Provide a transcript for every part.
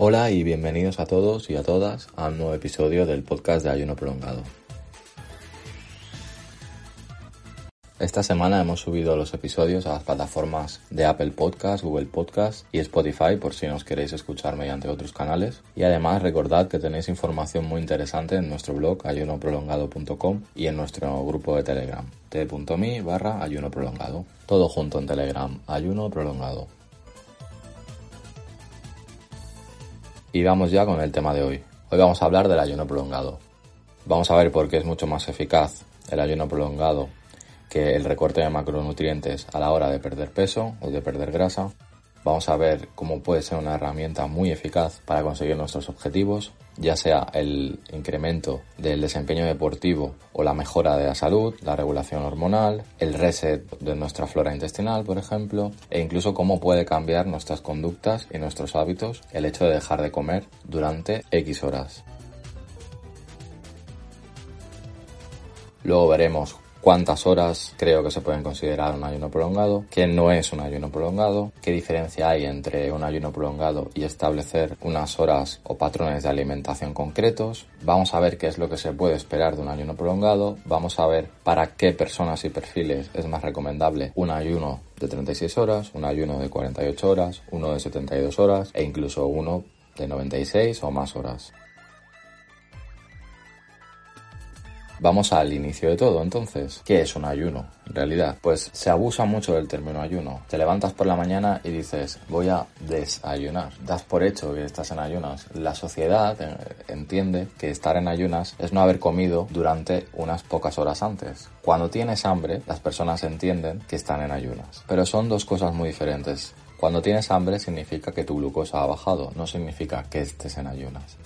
Hola y bienvenidos a todos y a todas a un nuevo episodio del podcast de Ayuno Prolongado. Esta semana hemos subido los episodios a las plataformas de Apple Podcast, Google Podcast y Spotify por si nos queréis escuchar mediante otros canales. Y además recordad que tenéis información muy interesante en nuestro blog ayunoprolongado.com y en nuestro grupo de Telegram t.me barra ayuno prolongado. Todo junto en Telegram, ayuno prolongado. Y vamos ya con el tema de hoy. Hoy vamos a hablar del ayuno prolongado. Vamos a ver por qué es mucho más eficaz el ayuno prolongado que el recorte de macronutrientes a la hora de perder peso o de perder grasa. Vamos a ver cómo puede ser una herramienta muy eficaz para conseguir nuestros objetivos, ya sea el incremento del desempeño deportivo o la mejora de la salud, la regulación hormonal, el reset de nuestra flora intestinal, por ejemplo, e incluso cómo puede cambiar nuestras conductas y nuestros hábitos el hecho de dejar de comer durante X horas. Luego veremos cuántas horas creo que se pueden considerar un ayuno prolongado, qué no es un ayuno prolongado, qué diferencia hay entre un ayuno prolongado y establecer unas horas o patrones de alimentación concretos. Vamos a ver qué es lo que se puede esperar de un ayuno prolongado, vamos a ver para qué personas y perfiles es más recomendable un ayuno de 36 horas, un ayuno de 48 horas, uno de 72 horas e incluso uno de 96 o más horas. Vamos al inicio de todo, entonces. ¿Qué es un ayuno? En realidad, pues se abusa mucho del término ayuno. Te levantas por la mañana y dices, voy a desayunar. Das por hecho que estás en ayunas. La sociedad eh, entiende que estar en ayunas es no haber comido durante unas pocas horas antes. Cuando tienes hambre, las personas entienden que están en ayunas. Pero son dos cosas muy diferentes. Cuando tienes hambre significa que tu glucosa ha bajado, no significa que estés en ayunas.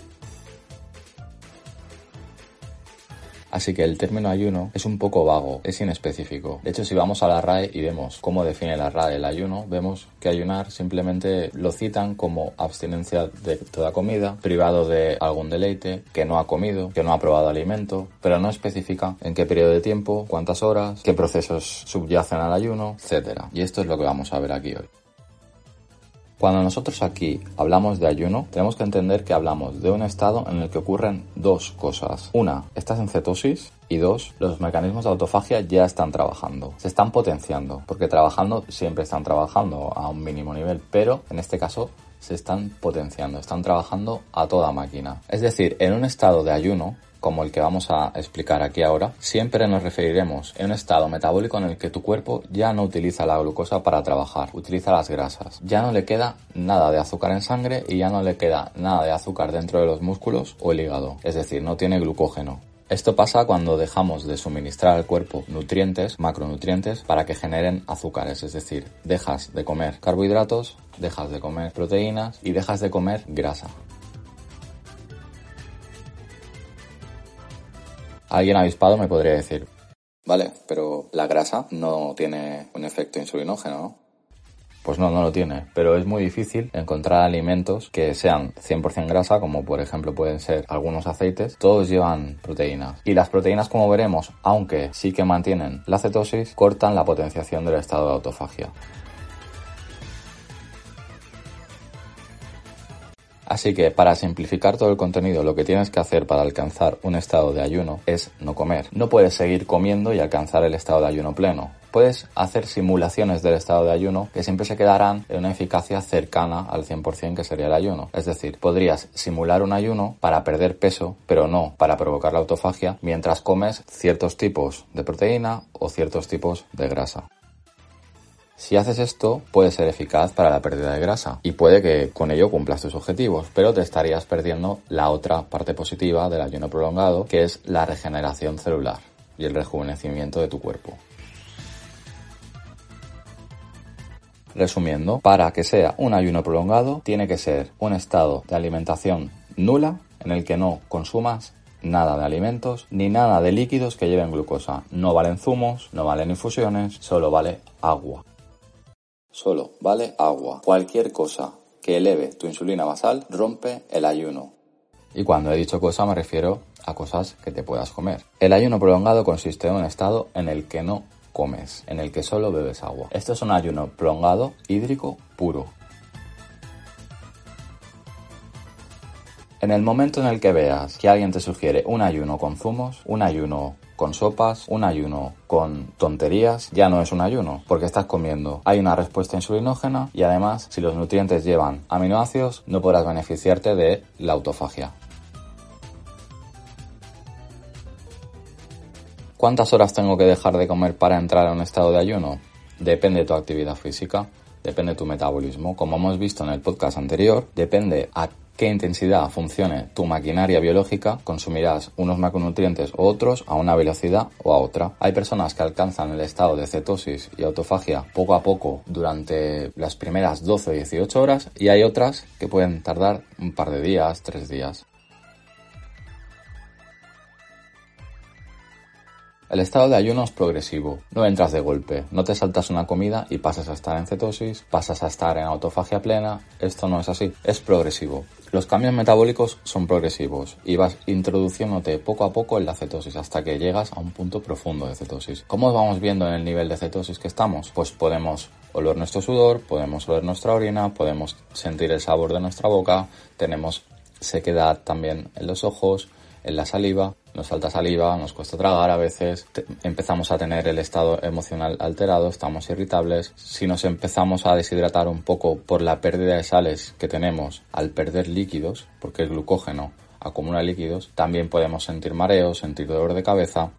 Así que el término ayuno es un poco vago, es inespecífico. De hecho, si vamos a la RAE y vemos cómo define la RAE el ayuno, vemos que ayunar simplemente lo citan como abstinencia de toda comida, privado de algún deleite, que no ha comido, que no ha probado alimento, pero no especifica en qué periodo de tiempo, cuántas horas, qué procesos subyacen al ayuno, etc. Y esto es lo que vamos a ver aquí hoy. Cuando nosotros aquí hablamos de ayuno, tenemos que entender que hablamos de un estado en el que ocurren dos cosas. Una, estás en cetosis y dos, los mecanismos de autofagia ya están trabajando, se están potenciando, porque trabajando siempre están trabajando a un mínimo nivel, pero en este caso se están potenciando, están trabajando a toda máquina. Es decir, en un estado de ayuno, como el que vamos a explicar aquí ahora, siempre nos referiremos en un estado metabólico en el que tu cuerpo ya no utiliza la glucosa para trabajar, utiliza las grasas. Ya no le queda nada de azúcar en sangre y ya no le queda nada de azúcar dentro de los músculos o el hígado, es decir, no tiene glucógeno. Esto pasa cuando dejamos de suministrar al cuerpo nutrientes, macronutrientes, para que generen azúcares, es decir, dejas de comer carbohidratos, dejas de comer proteínas y dejas de comer grasa. Alguien avispado me podría decir, vale, pero la grasa no tiene un efecto insulinógeno, ¿no? Pues no, no lo tiene, pero es muy difícil encontrar alimentos que sean 100% grasa, como por ejemplo pueden ser algunos aceites, todos llevan proteínas. Y las proteínas, como veremos, aunque sí que mantienen la cetosis, cortan la potenciación del estado de autofagia. Así que para simplificar todo el contenido, lo que tienes que hacer para alcanzar un estado de ayuno es no comer. No puedes seguir comiendo y alcanzar el estado de ayuno pleno. Puedes hacer simulaciones del estado de ayuno que siempre se quedarán en una eficacia cercana al 100% que sería el ayuno. Es decir, podrías simular un ayuno para perder peso, pero no para provocar la autofagia, mientras comes ciertos tipos de proteína o ciertos tipos de grasa. Si haces esto, puede ser eficaz para la pérdida de grasa y puede que con ello cumplas tus objetivos, pero te estarías perdiendo la otra parte positiva del ayuno prolongado, que es la regeneración celular y el rejuvenecimiento de tu cuerpo. Resumiendo, para que sea un ayuno prolongado, tiene que ser un estado de alimentación nula en el que no consumas nada de alimentos ni nada de líquidos que lleven glucosa. No valen zumos, no valen infusiones, solo vale agua. Solo vale agua. Cualquier cosa que eleve tu insulina basal rompe el ayuno. Y cuando he dicho cosa me refiero a cosas que te puedas comer. El ayuno prolongado consiste en un estado en el que no comes, en el que solo bebes agua. Esto es un ayuno prolongado hídrico puro. En el momento en el que veas que alguien te sugiere un ayuno con zumos, un ayuno con sopas, un ayuno con tonterías, ya no es un ayuno, porque estás comiendo. Hay una respuesta insulinógena y además, si los nutrientes llevan aminoácidos, no podrás beneficiarte de la autofagia. ¿Cuántas horas tengo que dejar de comer para entrar a un estado de ayuno? Depende de tu actividad física, depende de tu metabolismo. Como hemos visto en el podcast anterior, depende a qué intensidad funcione tu maquinaria biológica, consumirás unos macronutrientes u otros a una velocidad o a otra. Hay personas que alcanzan el estado de cetosis y autofagia poco a poco durante las primeras 12 o 18 horas y hay otras que pueden tardar un par de días, tres días. El estado de ayuno es progresivo, no entras de golpe, no te saltas una comida y pasas a estar en cetosis, pasas a estar en autofagia plena, esto no es así, es progresivo. Los cambios metabólicos son progresivos y vas introduciéndote poco a poco en la cetosis hasta que llegas a un punto profundo de cetosis. ¿Cómo vamos viendo en el nivel de cetosis que estamos? Pues podemos oler nuestro sudor, podemos oler nuestra orina, podemos sentir el sabor de nuestra boca, tenemos sequedad también en los ojos, en la saliva, nos falta saliva, nos cuesta tragar a veces, empezamos a tener el estado emocional alterado, estamos irritables. Si nos empezamos a deshidratar un poco por la pérdida de sales que tenemos al perder líquidos, porque el glucógeno acumula líquidos, también podemos sentir mareos, sentir dolor de cabeza.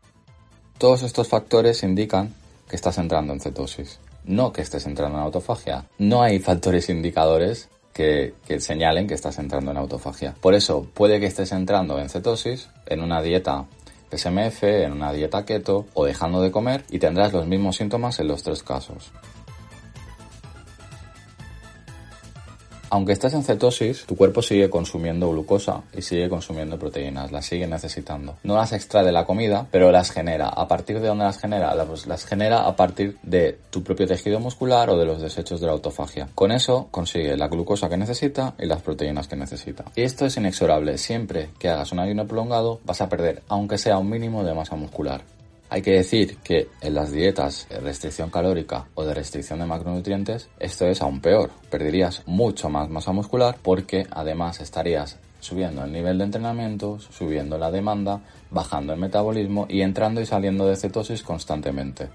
Todos estos factores indican que estás entrando en cetosis, no que estés entrando en autofagia. No hay factores indicadores que, señalen que estás entrando en autofagia. Por eso puede que estés entrando en cetosis, en una dieta SMF, en una dieta keto o dejando de comer y tendrás los mismos síntomas en los tres casos. Aunque estés en cetosis, tu cuerpo sigue consumiendo glucosa y sigue consumiendo proteínas, las sigue necesitando. No las extrae de la comida, pero las genera. ¿A partir de dónde las genera? Pues las genera a partir de tu propio tejido muscular o de los desechos de la autofagia. Con eso consigue la glucosa que necesita y las proteínas que necesita. Y esto es inexorable. Siempre que hagas un ayuno prolongado vas a perder, aunque sea un mínimo de masa muscular. Hay que decir que en las dietas de restricción calórica o de restricción de macronutrientes esto es aún peor. Perderías mucho más masa muscular porque además estarías subiendo el nivel de entrenamiento, subiendo la demanda, bajando el metabolismo y entrando y saliendo de cetosis constantemente.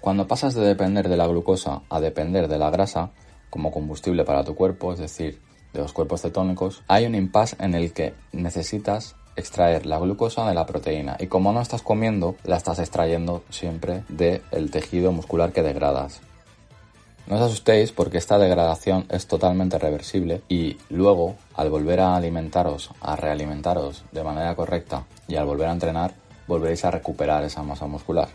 Cuando pasas de depender de la glucosa a depender de la grasa como combustible para tu cuerpo, es decir, de los cuerpos cetónicos, hay un impasse en el que necesitas extraer la glucosa de la proteína y como no estás comiendo, la estás extrayendo siempre del tejido muscular que degradas. No os asustéis porque esta degradación es totalmente reversible y luego, al volver a alimentaros, a realimentaros de manera correcta y al volver a entrenar, volveréis a recuperar esa masa muscular.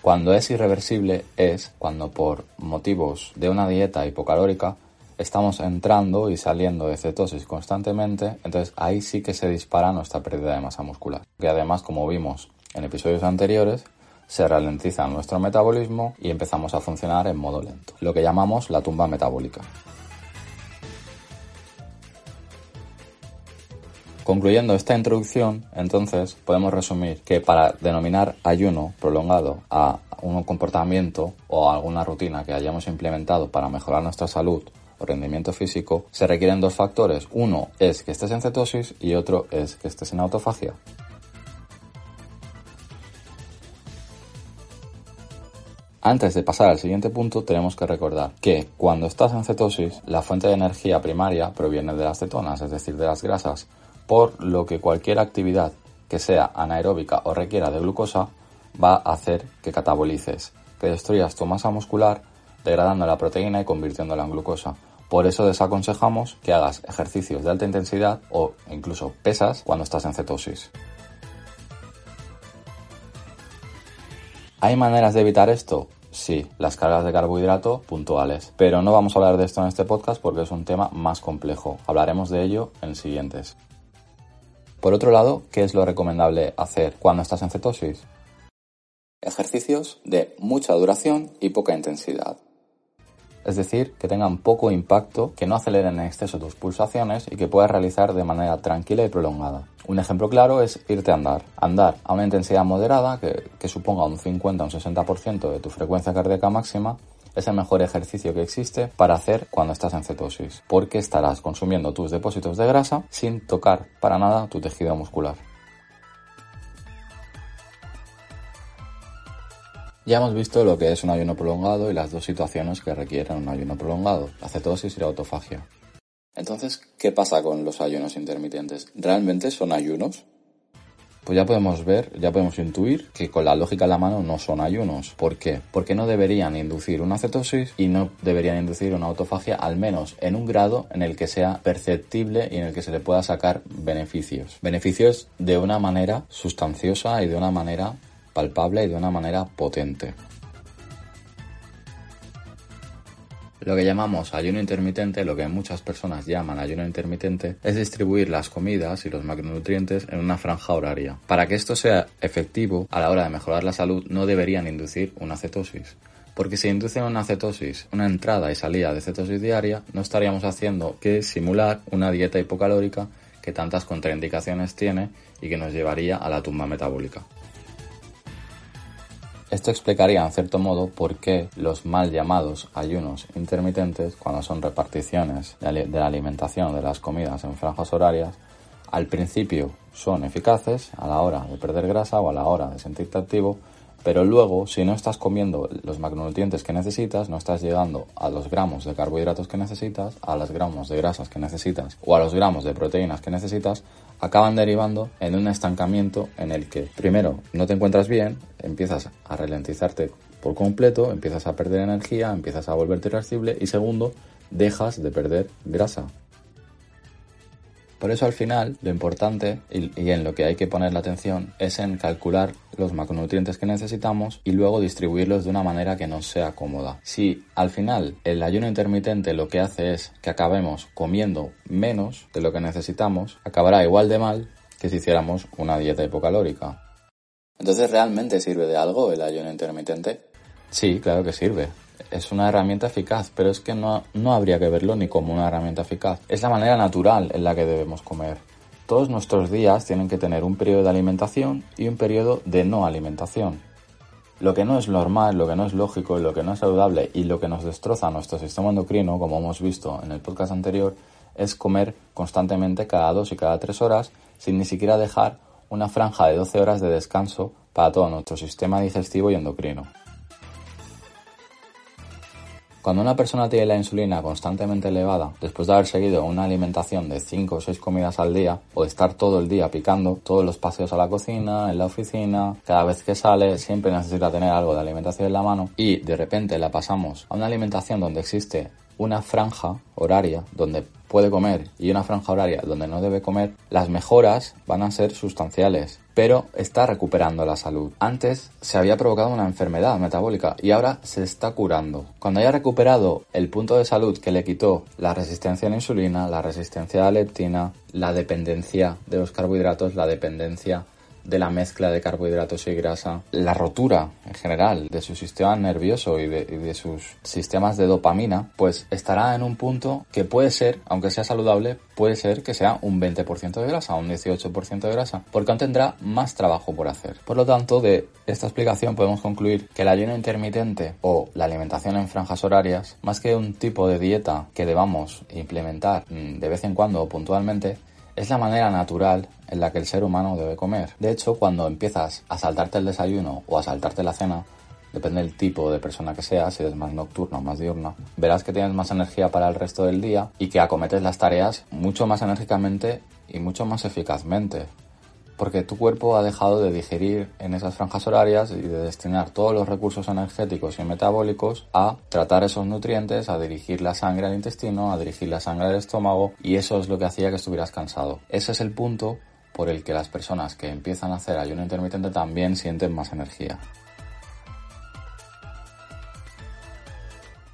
Cuando es irreversible es cuando por motivos de una dieta hipocalórica estamos entrando y saliendo de cetosis constantemente, entonces ahí sí que se dispara nuestra pérdida de masa muscular. Que además, como vimos en episodios anteriores, se ralentiza nuestro metabolismo y empezamos a funcionar en modo lento, lo que llamamos la tumba metabólica. Concluyendo esta introducción, entonces podemos resumir que para denominar ayuno prolongado a un comportamiento o a alguna rutina que hayamos implementado para mejorar nuestra salud o rendimiento físico, se requieren dos factores. Uno es que estés en cetosis y otro es que estés en autofagia. Antes de pasar al siguiente punto, tenemos que recordar que cuando estás en cetosis, la fuente de energía primaria proviene de las cetonas, es decir, de las grasas, por lo que cualquier actividad que sea anaeróbica o requiera de glucosa va a hacer que catabolices, que destruyas tu masa muscular, degradando la proteína y convirtiéndola en glucosa. Por eso desaconsejamos que hagas ejercicios de alta intensidad o incluso pesas cuando estás en cetosis. ¿Hay maneras de evitar esto? Sí, las cargas de carbohidrato puntuales. Pero no vamos a hablar de esto en este podcast porque es un tema más complejo. Hablaremos de ello en siguientes. Por otro lado, ¿qué es lo recomendable hacer cuando estás en cetosis? Ejercicios de mucha duración y poca intensidad. Es decir, que tengan poco impacto, que no aceleren en exceso tus pulsaciones y que puedas realizar de manera tranquila y prolongada. Un ejemplo claro es irte a andar. Andar a una intensidad moderada, que, suponga un 50 o un 60% de tu frecuencia cardíaca máxima, es el mejor ejercicio que existe para hacer cuando estás en cetosis, porque estarás consumiendo tus depósitos de grasa sin tocar para nada tu tejido muscular. Ya hemos visto lo que es un ayuno prolongado y las dos situaciones que requieren un ayuno prolongado, la cetosis y la autofagia. Entonces, ¿qué pasa con los ayunos intermitentes? ¿Realmente son ayunos? Pues ya podemos ver, ya podemos intuir que con la lógica a la mano no son ayunos. ¿Por qué? Porque no deberían inducir una cetosis y no deberían inducir una autofagia, al menos en un grado en el que sea perceptible y en el que se le pueda sacar beneficios. Beneficios de una manera sustanciosa y de una manera palpable y de una manera potente. Lo que llamamos ayuno intermitente, lo que muchas personas llaman ayuno intermitente, es distribuir las comidas y los macronutrientes en una franja horaria. Para que esto sea efectivo, a la hora de mejorar la salud, no deberían inducir una cetosis. Porque si inducen una cetosis, una entrada y salida de cetosis diaria, no estaríamos haciendo que simular una dieta hipocalórica que tantas contraindicaciones tiene y que nos llevaría a la tumba metabólica. Esto explicaría en cierto modo por qué los mal llamados ayunos intermitentes, cuando son reparticiones de la alimentación de las comidas en franjas horarias, al principio son eficaces a la hora de perder grasa o a la hora de sentirte activo, pero luego, si no estás comiendo los macronutrientes que necesitas, no estás llegando a los gramos de carbohidratos que necesitas, a los gramos de grasas que necesitas o a los gramos de proteínas que necesitas, acaban derivando en un estancamiento en el que, primero, no te encuentras bien, empiezas a ralentizarte por completo, empiezas a perder energía, empiezas a volverte irascible y segundo, dejas de perder grasa. Por eso al final lo importante y, en lo que hay que poner la atención es en calcular los macronutrientes que necesitamos y luego distribuirlos de una manera que nos sea cómoda. Si al final el ayuno intermitente lo que hace es que acabemos comiendo menos de lo que necesitamos, acabará igual de mal que si hiciéramos una dieta hipocalórica. Entonces, ¿realmente sirve de algo el ayuno intermitente? Sí, claro que sirve es una herramienta eficaz, pero es que no, no habría que verlo ni como una herramienta eficaz. Es la manera natural en la que debemos comer. Todos nuestros días tienen que tener un periodo de alimentación y un periodo de no alimentación. Lo que no es normal, lo que no es lógico, lo que no es saludable y lo que nos destroza nuestro sistema endocrino, como hemos visto en el podcast anterior, es comer constantemente cada dos y cada tres horas sin ni siquiera dejar una franja de 12 horas de descanso para todo nuestro sistema digestivo y endocrino. Cuando una persona tiene la insulina constantemente elevada, después de haber seguido una alimentación de 5 o 6 comidas al día, o estar todo el día picando, todos los paseos a la cocina, en la oficina, cada vez que sale, siempre necesita tener algo de alimentación en la mano, y de repente la pasamos a una alimentación donde existe una franja horaria donde puede comer y una franja horaria donde no debe comer, las mejoras van a ser sustanciales, pero está recuperando la salud. Antes se había provocado una enfermedad metabólica y ahora se está curando. Cuando haya recuperado el punto de salud que le quitó la resistencia a la insulina, la resistencia a la leptina, la dependencia de los carbohidratos, la dependencia de la mezcla de carbohidratos y grasa, la rotura en general de su sistema nervioso y de, sus sistemas de dopamina, pues estará en un punto que puede ser, aunque sea saludable, puede ser que sea un 20% de grasa, un 18% de grasa, porque aún tendrá más trabajo por hacer. Por lo tanto, de esta explicación podemos concluir que el ayuno intermitente o la alimentación en franjas horarias, más que un tipo de dieta que debamos implementar mm, de vez en cuando o puntualmente, es la manera natural en la que el ser humano debe comer. De hecho, cuando empiezas a saltarte el desayuno o a saltarte la cena, depende del tipo de persona que seas, si eres más nocturno o más diurno, verás que tienes más energía para el resto del día y que acometes las tareas mucho más enérgicamente y mucho más eficazmente porque tu cuerpo ha dejado de digerir en esas franjas horarias y de destinar todos los recursos energéticos y metabólicos a tratar esos nutrientes, a dirigir la sangre al intestino, a dirigir la sangre al estómago y eso es lo que hacía que estuvieras cansado. Ese es el punto por el que las personas que empiezan a hacer ayuno intermitente también sienten más energía.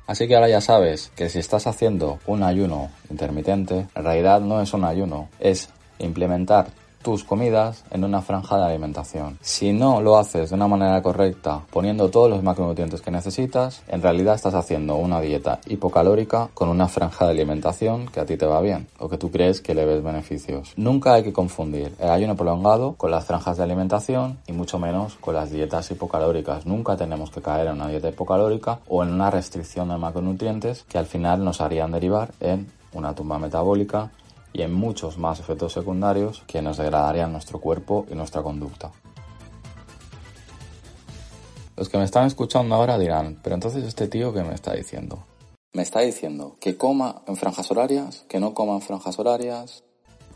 Así que ahora ya sabes que si estás haciendo un ayuno intermitente, en realidad no es un ayuno, es implementar tus comidas en una franja de alimentación. Si no lo haces de una manera correcta, poniendo todos los macronutrientes que necesitas, en realidad estás haciendo una dieta hipocalórica con una franja de alimentación que a ti te va bien o que tú crees que le ves beneficios. Nunca hay que confundir el ayuno prolongado con las franjas de alimentación y mucho menos con las dietas hipocalóricas. Nunca tenemos que caer en una dieta hipocalórica o en una restricción de macronutrientes que al final nos harían derivar en una tumba metabólica y en muchos más efectos secundarios que nos degradarían nuestro cuerpo y nuestra conducta. Los que me están escuchando ahora dirán, pero entonces este tío qué me está diciendo? Me está diciendo que coma en franjas horarias, que no coma en franjas horarias.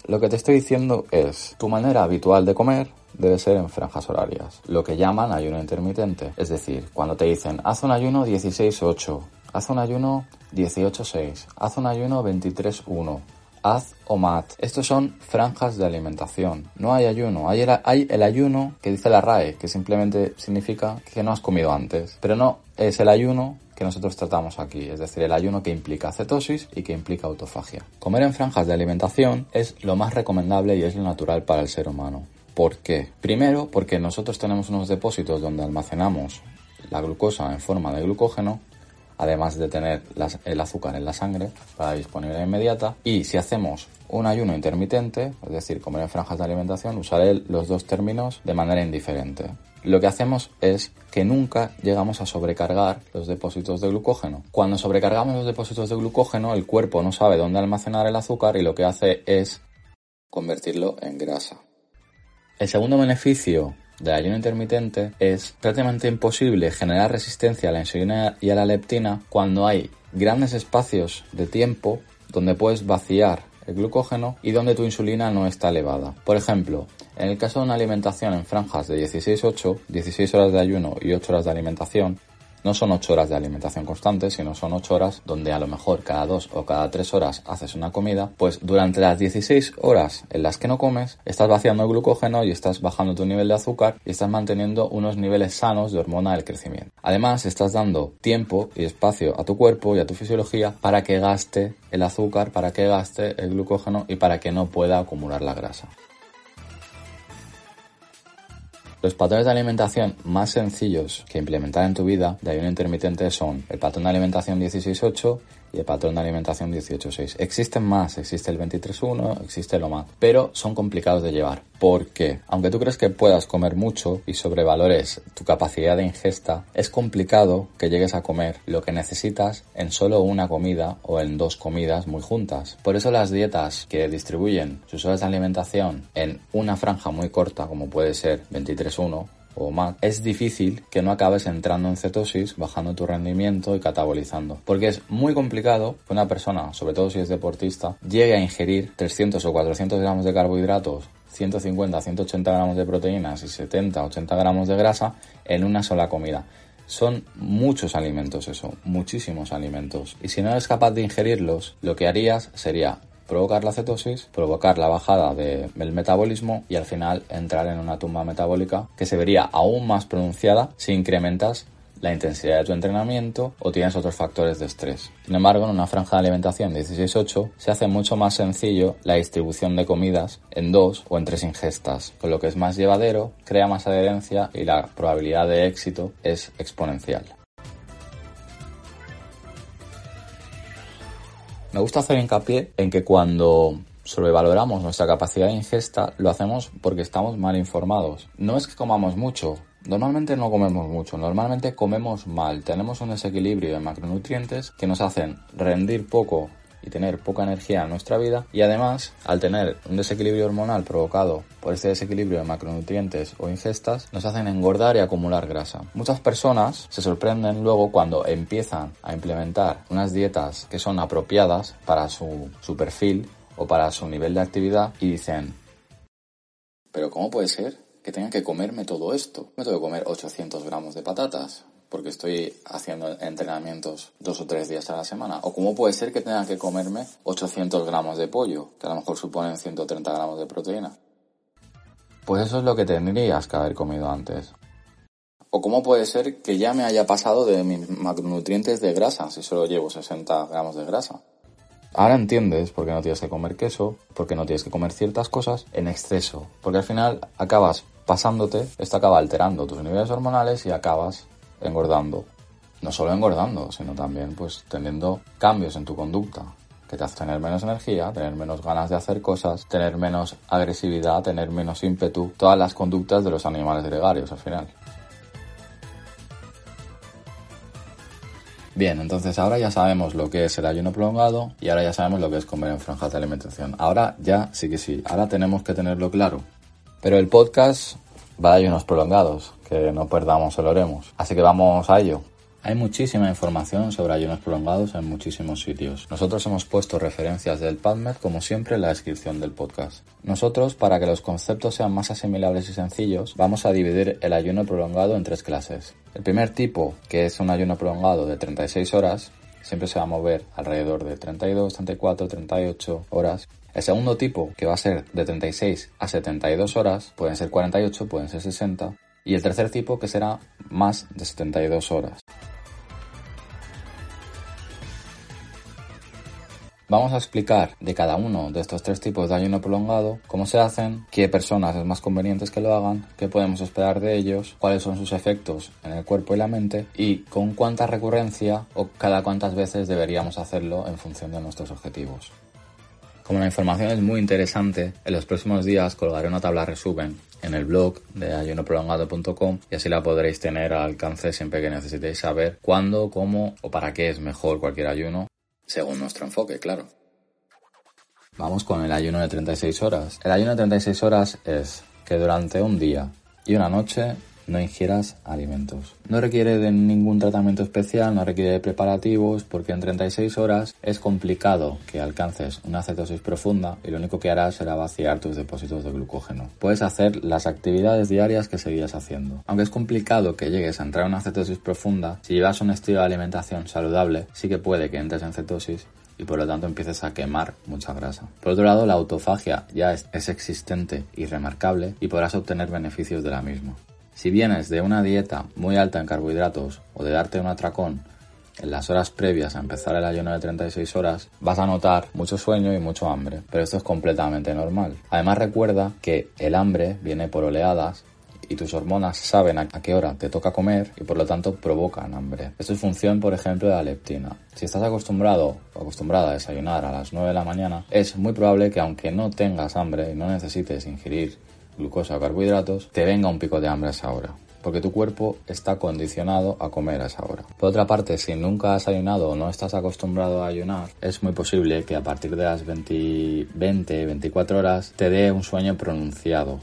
Lo que te estoy diciendo es, tu manera habitual de comer debe ser en franjas horarias, lo que llaman ayuno intermitente. Es decir, cuando te dicen, haz un ayuno 16-8, haz un ayuno 18-6, haz un ayuno 23-1, haz o mat. Estos son franjas de alimentación. No hay ayuno. Hay el, hay el, ayuno que dice la RAE, que simplemente significa que no has comido antes. Pero no es el ayuno que nosotros tratamos aquí, es decir, el ayuno que implica cetosis y que implica autofagia. Comer en franjas de alimentación es lo más recomendable y es lo natural para el ser humano. ¿Por qué? Primero, porque nosotros tenemos unos depósitos donde almacenamos la glucosa en forma de glucógeno además de tener el azúcar en la sangre para disponibilidad inmediata. Y si hacemos un ayuno intermitente, es decir, comer en franjas de alimentación, usaré los dos términos de manera indiferente. Lo que hacemos es que nunca llegamos a sobrecargar los depósitos de glucógeno. Cuando sobrecargamos los depósitos de glucógeno, el cuerpo no sabe dónde almacenar el azúcar y lo que hace es convertirlo en grasa. El segundo beneficio del ayuno intermitente es prácticamente imposible generar resistencia a la insulina y a la leptina cuando hay grandes espacios de tiempo donde puedes vaciar el glucógeno y donde tu insulina no está elevada. Por ejemplo, en el caso de una alimentación en franjas de 16-8, 16 horas de ayuno y 8 horas de alimentación, no son 8 horas de alimentación constante, sino son 8 horas donde a lo mejor cada 2 o cada 3 horas haces una comida, pues durante las 16 horas en las que no comes, estás vaciando el glucógeno y estás bajando tu nivel de azúcar y estás manteniendo unos niveles sanos de hormona del crecimiento. Además, estás dando tiempo y espacio a tu cuerpo y a tu fisiología para que gaste el azúcar, para que gaste el glucógeno y para que no pueda acumular la grasa. Los patrones de alimentación más sencillos que implementar en tu vida de ayuno intermitente son el patrón de alimentación 16-8 y el patrón de alimentación 18.6. Existen más, existe el 23.1, existe lo más, pero son complicados de llevar. ¿Por qué? Aunque tú crees que puedas comer mucho y sobrevalores tu capacidad de ingesta, es complicado que llegues a comer lo que necesitas en solo una comida o en dos comidas muy juntas. Por eso las dietas que distribuyen sus horas de alimentación en una franja muy corta, como puede ser 23.1, o más, es difícil que no acabes entrando en cetosis, bajando tu rendimiento y catabolizando. Porque es muy complicado que una persona, sobre todo si es deportista, llegue a ingerir 300 o 400 gramos de carbohidratos 150, 180 gramos de proteínas y 70, 80 gramos de grasa en una sola comida. Son muchos alimentos eso, muchísimos alimentos. Y si no eres capaz de ingerirlos, lo que harías sería provocar la cetosis, provocar la bajada del metabolismo y al final entrar en una tumba metabólica que se vería aún más pronunciada si incrementas la intensidad de tu entrenamiento o tienes otros factores de estrés. Sin embargo, en una franja de alimentación 16-8 se hace mucho más sencillo la distribución de comidas en dos o en tres ingestas, con lo que es más llevadero, crea más adherencia y la probabilidad de éxito es exponencial. Me gusta hacer hincapié en que cuando sobrevaloramos nuestra capacidad de ingesta, lo hacemos porque estamos mal informados. No es que comamos mucho, Normalmente no comemos mucho, normalmente comemos mal, tenemos un desequilibrio de macronutrientes que nos hacen rendir poco y tener poca energía en nuestra vida y además al tener un desequilibrio hormonal provocado por este desequilibrio de macronutrientes o ingestas nos hacen engordar y acumular grasa. Muchas personas se sorprenden luego cuando empiezan a implementar unas dietas que son apropiadas para su, perfil o para su nivel de actividad y dicen pero ¿cómo puede ser? que tenga que comerme todo esto. Me tengo que comer 800 gramos de patatas porque estoy haciendo entrenamientos dos o tres días a la semana. O cómo puede ser que tenga que comerme 800 gramos de pollo, que a lo mejor suponen 130 gramos de proteína. Pues eso es lo que tendrías que haber comido antes. O cómo puede ser que ya me haya pasado de mis macronutrientes de grasa, si solo llevo 60 gramos de grasa. Ahora entiendes por qué no tienes que comer queso, por qué no tienes que comer ciertas cosas en exceso, porque al final acabas pasándote, esto acaba alterando tus niveles hormonales y acabas engordando. No solo engordando, sino también pues teniendo cambios en tu conducta, que te hace tener menos energía, tener menos ganas de hacer cosas, tener menos agresividad, tener menos ímpetu, todas las conductas de los animales gregarios al final. Bien, entonces ahora ya sabemos lo que es el ayuno prolongado y ahora ya sabemos lo que es comer en franjas de alimentación. Ahora ya sí que sí, ahora tenemos que tenerlo claro. Pero el podcast va ayunos prolongados, que no perdamos el oremos. Así que vamos a ello. Hay muchísima información sobre ayunos prolongados en muchísimos sitios. Nosotros hemos puesto referencias del PubMed como siempre en la descripción del podcast. Nosotros, para que los conceptos sean más asimilables y sencillos, vamos a dividir el ayuno prolongado en tres clases. El primer tipo, que es un ayuno prolongado de 36 horas, siempre se va a mover alrededor de 32, 34, 38 horas. El segundo tipo, que va a ser de 36 a 72 horas, pueden ser 48, pueden ser 60. Y el tercer tipo, que será más de 72 horas. Vamos a explicar de cada uno de estos tres tipos de ayuno prolongado, cómo se hacen, qué personas es más conveniente que lo hagan, qué podemos esperar de ellos, cuáles son sus efectos en el cuerpo y la mente y con cuánta recurrencia o cada cuántas veces deberíamos hacerlo en función de nuestros objetivos. Como la información es muy interesante, en los próximos días colgaré una tabla resumen en el blog de ayunoprolongado.com y así la podréis tener al alcance siempre que necesitéis saber cuándo, cómo o para qué es mejor cualquier ayuno según nuestro enfoque, claro. Vamos con el ayuno de 36 horas. El ayuno de 36 horas es que durante un día y una noche no ingieras alimentos. No requiere de ningún tratamiento especial, no requiere de preparativos, porque en 36 horas es complicado que alcances una cetosis profunda y lo único que harás será vaciar tus depósitos de glucógeno. Puedes hacer las actividades diarias que seguías haciendo. Aunque es complicado que llegues a entrar en una cetosis profunda, si llevas un estilo de alimentación saludable, sí que puede que entres en cetosis y por lo tanto empieces a quemar mucha grasa. Por otro lado, la autofagia ya es, es, existente y remarcable y podrás obtener beneficios de la misma. Si vienes de una dieta muy alta en carbohidratos o de darte un atracón en las horas previas a empezar el ayuno de 36 horas, vas a notar mucho sueño y mucho hambre, pero esto es completamente normal. Además recuerda que el hambre viene por oleadas y tus hormonas saben a qué hora te toca comer y por lo tanto provocan hambre. Esto es función, por ejemplo, de la leptina. Si estás acostumbrado o acostumbrada a desayunar a las 9 de la mañana, es muy probable que aunque no tengas hambre y no necesites ingerir glucosa o carbohidratos, te venga un pico de hambre a esa hora porque tu cuerpo está condicionado a comer a esa hora. Por otra parte, si nunca has ayunado o no estás acostumbrado a ayunar, es muy posible que a partir de las 20, 20 24 horas te dé un sueño pronunciado,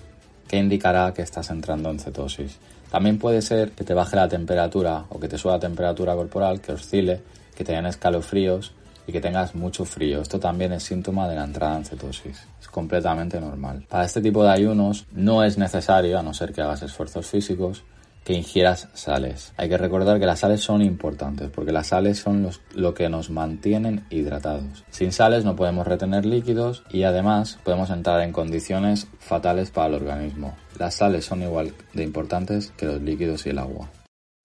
que indicará que estás entrando en cetosis. También puede ser que te baje la temperatura o que te suba la temperatura corporal, que oscile, que te den escalofríos y que tengas mucho frío. Esto también es síntoma de la entrada en cetosis. Completamente normal. Para este tipo de ayunos no es necesario, a no ser que hagas esfuerzos físicos, que ingieras sales. Hay que recordar que las sales son importantes porque las sales son los, lo que nos mantienen hidratados. Sin sales no podemos retener líquidos y además podemos entrar en condiciones fatales para el organismo. Las sales son igual de importantes que los líquidos y el agua.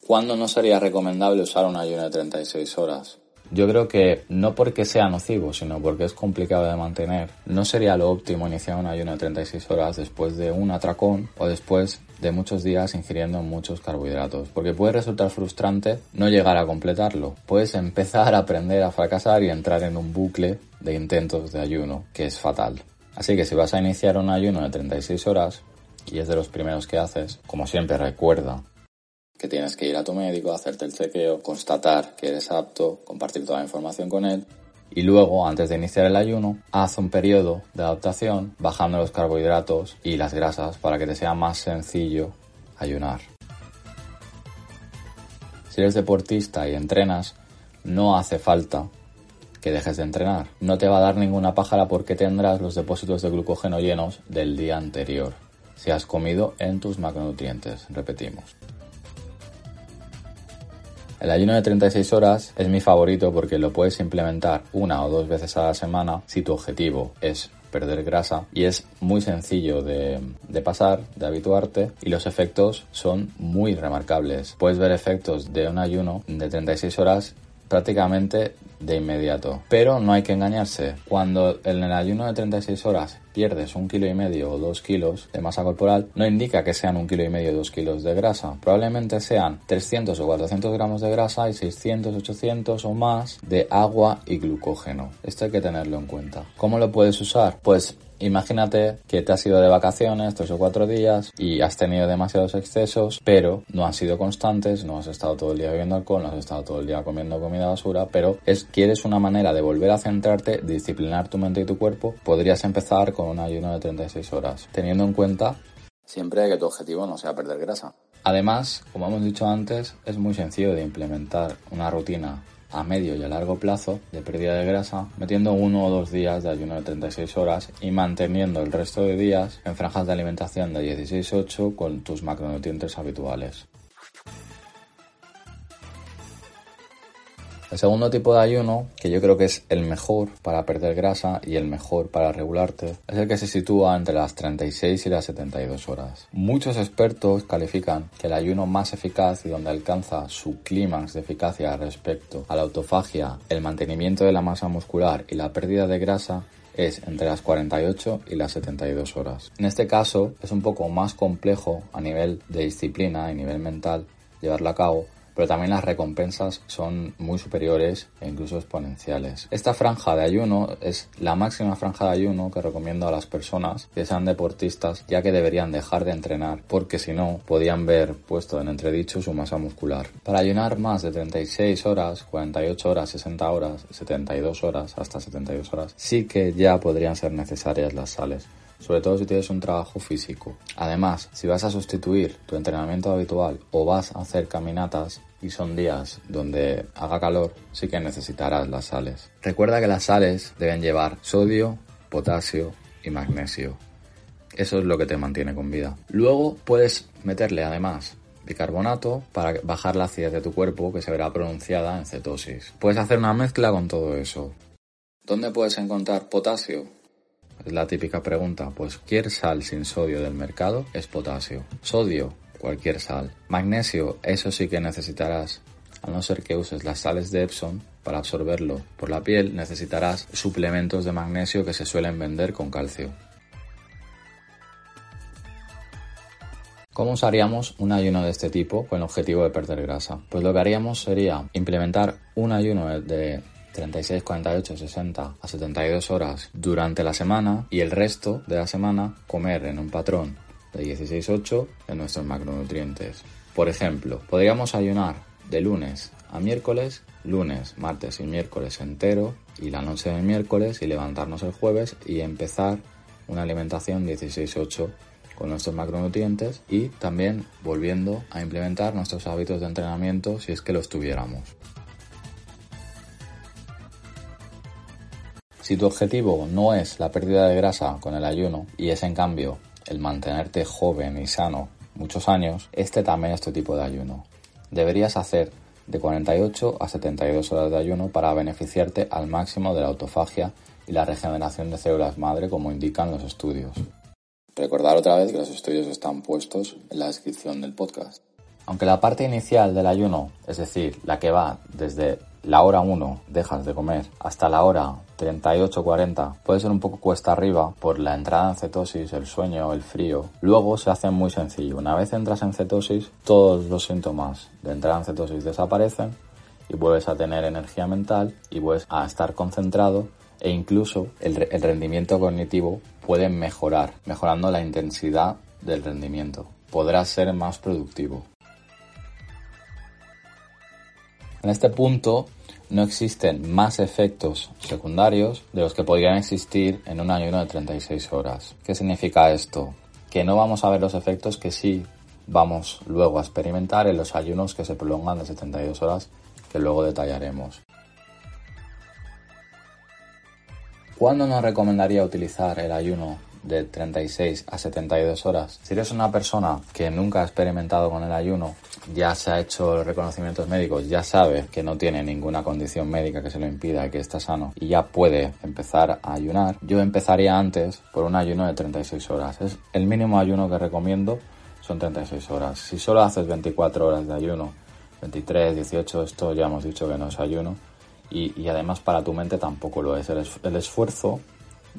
¿Cuándo no sería recomendable usar un ayuno de 36 horas? Yo creo que no porque sea nocivo, sino porque es complicado de mantener, no sería lo óptimo iniciar un ayuno de 36 horas después de un atracón o después de muchos días ingiriendo muchos carbohidratos, porque puede resultar frustrante no llegar a completarlo. Puedes empezar a aprender a fracasar y entrar en un bucle de intentos de ayuno, que es fatal. Así que si vas a iniciar un ayuno de 36 horas, y es de los primeros que haces, como siempre recuerda que tienes que ir a tu médico, hacerte el chequeo, constatar que eres apto, compartir toda la información con él y luego, antes de iniciar el ayuno, haz un periodo de adaptación bajando los carbohidratos y las grasas para que te sea más sencillo ayunar. Si eres deportista y entrenas, no hace falta que dejes de entrenar. No te va a dar ninguna pájara porque tendrás los depósitos de glucógeno llenos del día anterior, si has comido en tus macronutrientes, repetimos. El ayuno de 36 horas es mi favorito porque lo puedes implementar una o dos veces a la semana si tu objetivo es perder grasa y es muy sencillo de, pasar, de habituarte y los efectos son muy remarcables. Puedes ver efectos de un ayuno de 36 horas prácticamente de inmediato. Pero no hay que engañarse. Cuando en el ayuno de 36 horas pierdes un kilo y medio o dos kilos de masa corporal, no indica que sean un kilo y medio o dos kilos de grasa. Probablemente sean 300 o 400 gramos de grasa y 600, 800 o más de agua y glucógeno. Esto hay que tenerlo en cuenta. ¿Cómo lo puedes usar? Pues Imagínate que te has ido de vacaciones tres o cuatro días y has tenido demasiados excesos, pero no han sido constantes, no has estado todo el día bebiendo alcohol, no has estado todo el día comiendo comida basura, pero es, quieres una manera de volver a centrarte, disciplinar tu mente y tu cuerpo, podrías empezar con un ayuno de 36 horas, teniendo en cuenta siempre que tu objetivo no sea perder grasa. Además, como hemos dicho antes, es muy sencillo de implementar una rutina a medio y a largo plazo de pérdida de grasa, metiendo uno o dos días de ayuno de 36 horas y manteniendo el resto de días en franjas de alimentación de 16-8 con tus macronutrientes habituales. El segundo tipo de ayuno, que yo creo que es el mejor para perder grasa y el mejor para regularte, es el que se sitúa entre las 36 y las 72 horas. Muchos expertos califican que el ayuno más eficaz y donde alcanza su clímax de eficacia respecto a la autofagia, el mantenimiento de la masa muscular y la pérdida de grasa es entre las 48 y las 72 horas. En este caso es un poco más complejo a nivel de disciplina y nivel mental llevarlo a cabo pero también las recompensas son muy superiores e incluso exponenciales. Esta franja de ayuno es la máxima franja de ayuno que recomiendo a las personas que sean deportistas ya que deberían dejar de entrenar porque si no podían ver puesto en entredicho su masa muscular. Para ayunar más de 36 horas, 48 horas, 60 horas, 72 horas, hasta 72 horas, sí que ya podrían ser necesarias las sales sobre todo si tienes un trabajo físico. Además, si vas a sustituir tu entrenamiento habitual o vas a hacer caminatas y son días donde haga calor, sí que necesitarás las sales. Recuerda que las sales deben llevar sodio, potasio y magnesio. Eso es lo que te mantiene con vida. Luego puedes meterle además bicarbonato para bajar la acidez de tu cuerpo que se verá pronunciada en cetosis. Puedes hacer una mezcla con todo eso. ¿Dónde puedes encontrar potasio? Es la típica pregunta, pues cualquier sal sin sodio del mercado es potasio. Sodio, cualquier sal. Magnesio, eso sí que necesitarás. A no ser que uses las sales de Epsom para absorberlo por la piel, necesitarás suplementos de magnesio que se suelen vender con calcio. ¿Cómo usaríamos un ayuno de este tipo con el objetivo de perder grasa? Pues lo que haríamos sería implementar un ayuno de 36, 48, 60 a 72 horas durante la semana y el resto de la semana comer en un patrón de 16-8 en nuestros macronutrientes. Por ejemplo, podríamos ayunar de lunes a miércoles, lunes, martes y miércoles entero y la noche del miércoles y levantarnos el jueves y empezar una alimentación 16-8 con nuestros macronutrientes y también volviendo a implementar nuestros hábitos de entrenamiento si es que los tuviéramos. Si tu objetivo no es la pérdida de grasa con el ayuno y es en cambio el mantenerte joven y sano muchos años, este también es tu tipo de ayuno. Deberías hacer de 48 a 72 horas de ayuno para beneficiarte al máximo de la autofagia y la regeneración de células madre como indican los estudios. Recordar otra vez que los estudios están puestos en la descripción del podcast. Aunque la parte inicial del ayuno, es decir, la que va desde la hora 1 dejas de comer hasta la hora 38-40 puede ser un poco cuesta arriba por la entrada en cetosis, el sueño, el frío. Luego se hace muy sencillo. Una vez entras en cetosis, todos los síntomas de entrar en cetosis desaparecen y vuelves a tener energía mental y vuelves a estar concentrado e incluso el, el rendimiento cognitivo puede mejorar, mejorando la intensidad del rendimiento. Podrás ser más productivo. En este punto no existen más efectos secundarios de los que podrían existir en un ayuno de 36 horas. ¿Qué significa esto? Que no vamos a ver los efectos que sí vamos luego a experimentar en los ayunos que se prolongan de 72 horas que luego detallaremos. ¿Cuándo nos recomendaría utilizar el ayuno de 36 a 72 horas. Si eres una persona que nunca ha experimentado con el ayuno, ya se ha hecho reconocimientos médicos, ya sabe que no tiene ninguna condición médica que se lo impida, que está sano y ya puede empezar a ayunar, yo empezaría antes por un ayuno de 36 horas. Es el mínimo ayuno que recomiendo son 36 horas. Si solo haces 24 horas de ayuno, 23, 18, esto ya hemos dicho que no es ayuno y, además para tu mente tampoco lo es. El, esfuerzo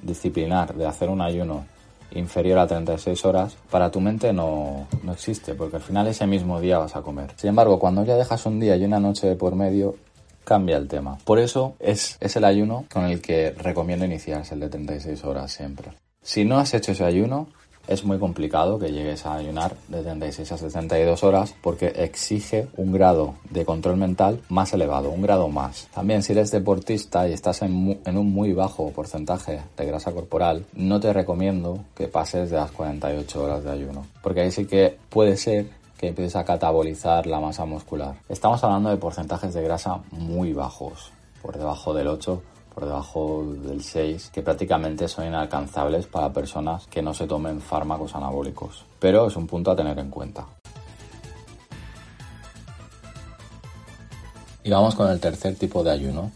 disciplinar de hacer un ayuno inferior a 36 horas, para tu mente no, no, existe, porque al final ese mismo día vas a comer. Sin embargo, cuando ya dejas un día y una noche por medio, cambia el tema. Por eso es, es el ayuno con el que recomiendo iniciarse, el de 36 horas siempre. Si no has hecho ese ayuno, es muy complicado que llegues a ayunar de 36 a 72 horas porque exige un grado de control mental más elevado, un grado más. También si eres deportista y estás en, en un muy bajo porcentaje de grasa corporal, no te recomiendo que pases de las 48 horas de ayuno, porque ahí sí que puede ser que empieces a catabolizar la masa muscular. Estamos hablando de porcentajes de grasa muy bajos, por debajo del 8 por debajo del 6, que prácticamente son inalcanzables para personas que no se tomen fármacos anabólicos. Pero es un punto a tener en cuenta. Y vamos con el tercer tipo de ayuno,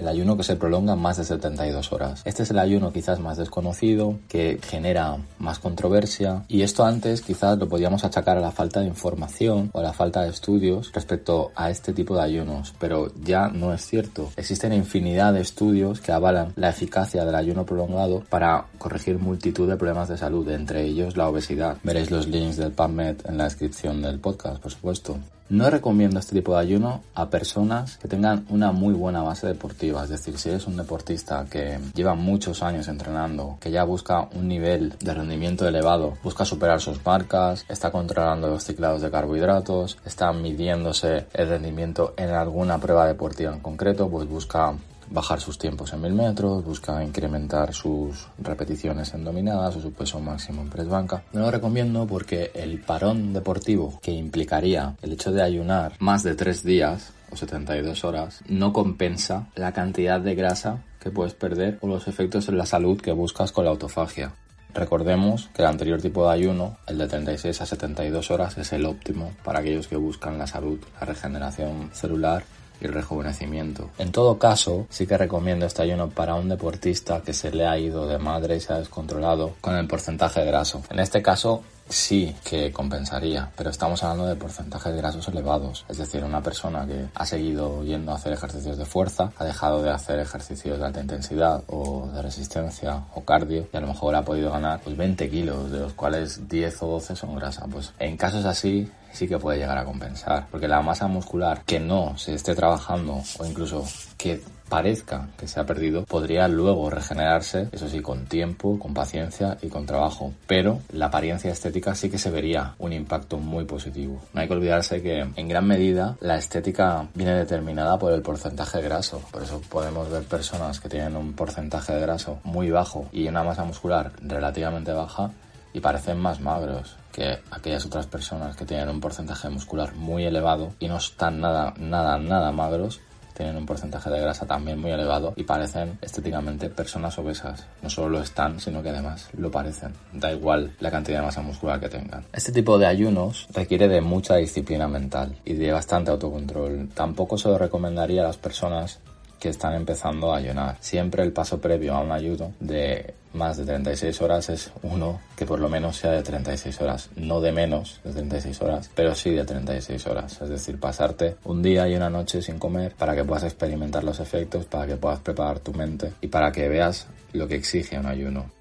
el ayuno que se prolonga más de 72 horas. Este es el ayuno quizás más desconocido, que genera más controversia y esto antes quizás lo podíamos achacar a la falta de información o a la falta de estudios respecto a este tipo de ayunos, pero ya no es cierto. Existen infinidad de estudios que avalan la eficacia del ayuno prolongado para corregir multitud de problemas de salud, entre ellos la obesidad. Veréis los links del PubMed en la descripción del podcast, por supuesto. No recomiendo este tipo de ayuno a personas que tengan una muy buena base deportiva, es decir, si eres un deportista que lleva muchos años entrenando, que ya busca un nivel de rendimiento elevado, busca superar sus marcas, está controlando los ciclados de carbohidratos, está midiéndose el rendimiento en alguna prueba deportiva en concreto, pues busca bajar sus tiempos en mil metros, busca incrementar sus repeticiones en dominadas o su peso máximo en press banca. No lo recomiendo porque el parón deportivo que implicaría el hecho de ayunar más de tres días o 72 horas no compensa la cantidad de grasa que puedes perder o los efectos en la salud que buscas con la autofagia. Recordemos que el anterior tipo de ayuno, el de 36 a 72 horas, es el óptimo para aquellos que buscan la salud, la regeneración celular y el rejuvenecimiento. En todo caso, sí que recomiendo este ayuno para un deportista que se le ha ido de madre y se ha descontrolado con el porcentaje de graso. En este caso, sí que compensaría, pero estamos hablando de porcentajes grasos elevados. Es decir, una persona que ha seguido yendo a hacer ejercicios de fuerza, ha dejado de hacer ejercicios de alta intensidad o de resistencia o cardio y a lo mejor ha podido ganar pues 20 kilos, de los cuales 10 o 12 son grasa. Pues en casos así sí que puede llegar a compensar, porque la masa muscular que no se esté trabajando o incluso que parezca que se ha perdido, podría luego regenerarse, eso sí, con tiempo, con paciencia y con trabajo. Pero la apariencia estética sí que se vería un impacto muy positivo. No hay que olvidarse que en gran medida la estética viene determinada por el porcentaje graso. Por eso podemos ver personas que tienen un porcentaje de graso muy bajo y una masa muscular relativamente baja y parecen más magros que aquellas otras personas que tienen un porcentaje muscular muy elevado y no están nada, nada, nada magros tienen un porcentaje de grasa también muy elevado y parecen estéticamente personas obesas. No solo lo están, sino que además lo parecen. Da igual la cantidad de masa muscular que tengan. Este tipo de ayunos requiere de mucha disciplina mental y de bastante autocontrol. Tampoco se lo recomendaría a las personas que están empezando a ayunar. Siempre el paso previo a un ayuno de más de 36 horas es uno que por lo menos sea de 36 horas, no de menos de 36 horas, pero sí de 36 horas, es decir, pasarte un día y una noche sin comer para que puedas experimentar los efectos, para que puedas preparar tu mente y para que veas lo que exige un ayuno.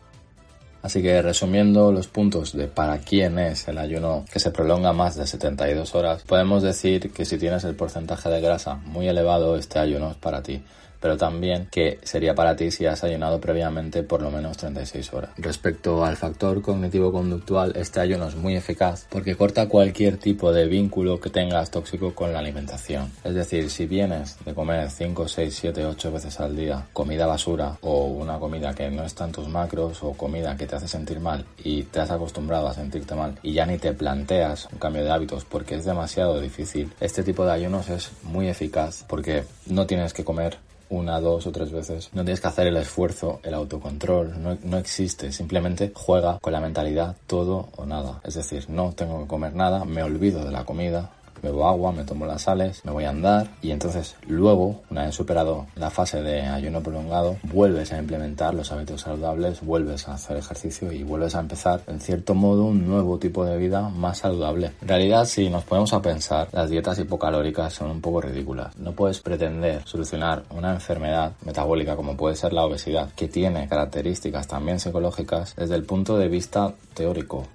Así que resumiendo los puntos de para quién es el ayuno que se prolonga más de 72 horas, podemos decir que si tienes el porcentaje de grasa muy elevado, este ayuno es para ti pero también que sería para ti si has ayunado previamente por lo menos 36 horas. Respecto al factor cognitivo-conductual, este ayuno es muy eficaz porque corta cualquier tipo de vínculo que tengas tóxico con la alimentación. Es decir, si vienes de comer 5, 6, 7, 8 veces al día comida basura o una comida que no está en tus macros o comida que te hace sentir mal y te has acostumbrado a sentirte mal y ya ni te planteas un cambio de hábitos porque es demasiado difícil, este tipo de ayunos es muy eficaz porque no tienes que comer una, dos o tres veces. No tienes que hacer el esfuerzo, el autocontrol, no, no, existe. Simplemente juega con la mentalidad todo o nada. Es decir, no tengo que comer nada, me olvido de la comida, bebo agua, me tomo las sales, me voy a andar y entonces luego, una vez superado la fase de ayuno prolongado, vuelves a implementar los hábitos saludables, vuelves a hacer ejercicio y vuelves a empezar en cierto modo un nuevo tipo de vida más saludable. En realidad, si nos ponemos a pensar, las dietas hipocalóricas son un poco ridículas. No puedes pretender solucionar una enfermedad metabólica como puede ser la obesidad, que tiene características también psicológicas desde el punto de vista teórico.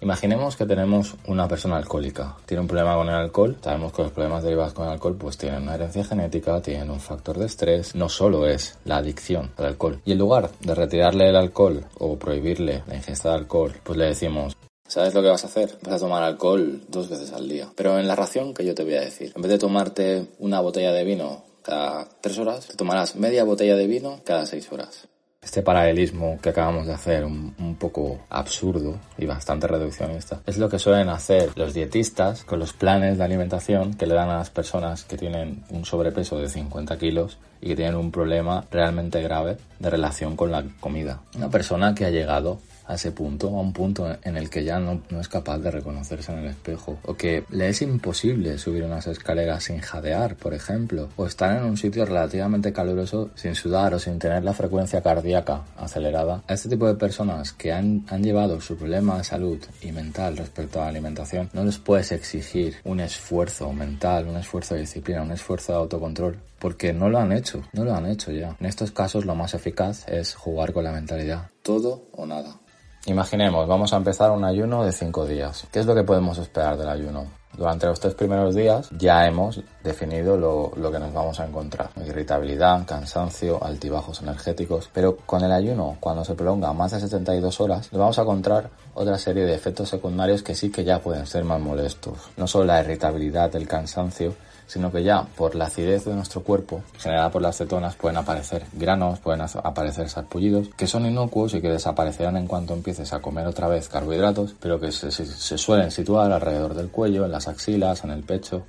Imaginemos que tenemos una persona alcohólica, tiene un problema con el alcohol, sabemos que los problemas derivados con el alcohol pues tienen una herencia genética, tienen un factor de estrés, no solo es la adicción al alcohol. Y en lugar de retirarle el alcohol o prohibirle la ingesta de alcohol, pues le decimos, ¿Sabes lo que vas a hacer? Vas a tomar alcohol dos veces al día. Pero en la ración que yo te voy a decir, en vez de tomarte una botella de vino cada tres horas, te tomarás media botella de vino cada seis horas. Este paralelismo que acabamos de hacer, un, poco absurdo y bastante reduccionista, es lo que suelen hacer los dietistas con los planes de alimentación que le dan a las personas que tienen un sobrepeso de 50 kilos y que tienen un problema realmente grave de relación con la comida. Una persona que ha llegado a ese punto, a un punto en el que ya no, no, es capaz de reconocerse en el espejo, o que le es imposible subir unas escaleras sin jadear, por ejemplo, o estar en un sitio relativamente caluroso sin sudar o sin tener la frecuencia cardíaca acelerada. A este tipo de personas que han, han llevado su problema de salud y mental respecto a la alimentación, no les puedes exigir un esfuerzo mental, un esfuerzo de disciplina, un esfuerzo de autocontrol, porque no lo han hecho, no lo han hecho ya. En estos casos lo más eficaz es jugar con la mentalidad. Todo o nada. Imaginemos, vamos a empezar un ayuno de 5 días. ¿Qué es lo que podemos esperar del ayuno? Durante los tres primeros días ya hemos definido lo, lo, que nos vamos a encontrar. Irritabilidad, cansancio, altibajos energéticos. Pero con el ayuno, cuando se prolonga más de 72 horas, nos vamos a encontrar otra serie de efectos secundarios que sí que ya pueden ser más molestos. No solo la irritabilidad, el cansancio, sino que ya por la acidez de nuestro cuerpo, generada por las cetonas, pueden aparecer granos, pueden aparecer sarpullidos, que son inocuos y que desaparecerán en cuanto empieces a comer otra vez carbohidratos, pero que se, se, se suelen situar alrededor del cuello, en las axilas, en el pecho.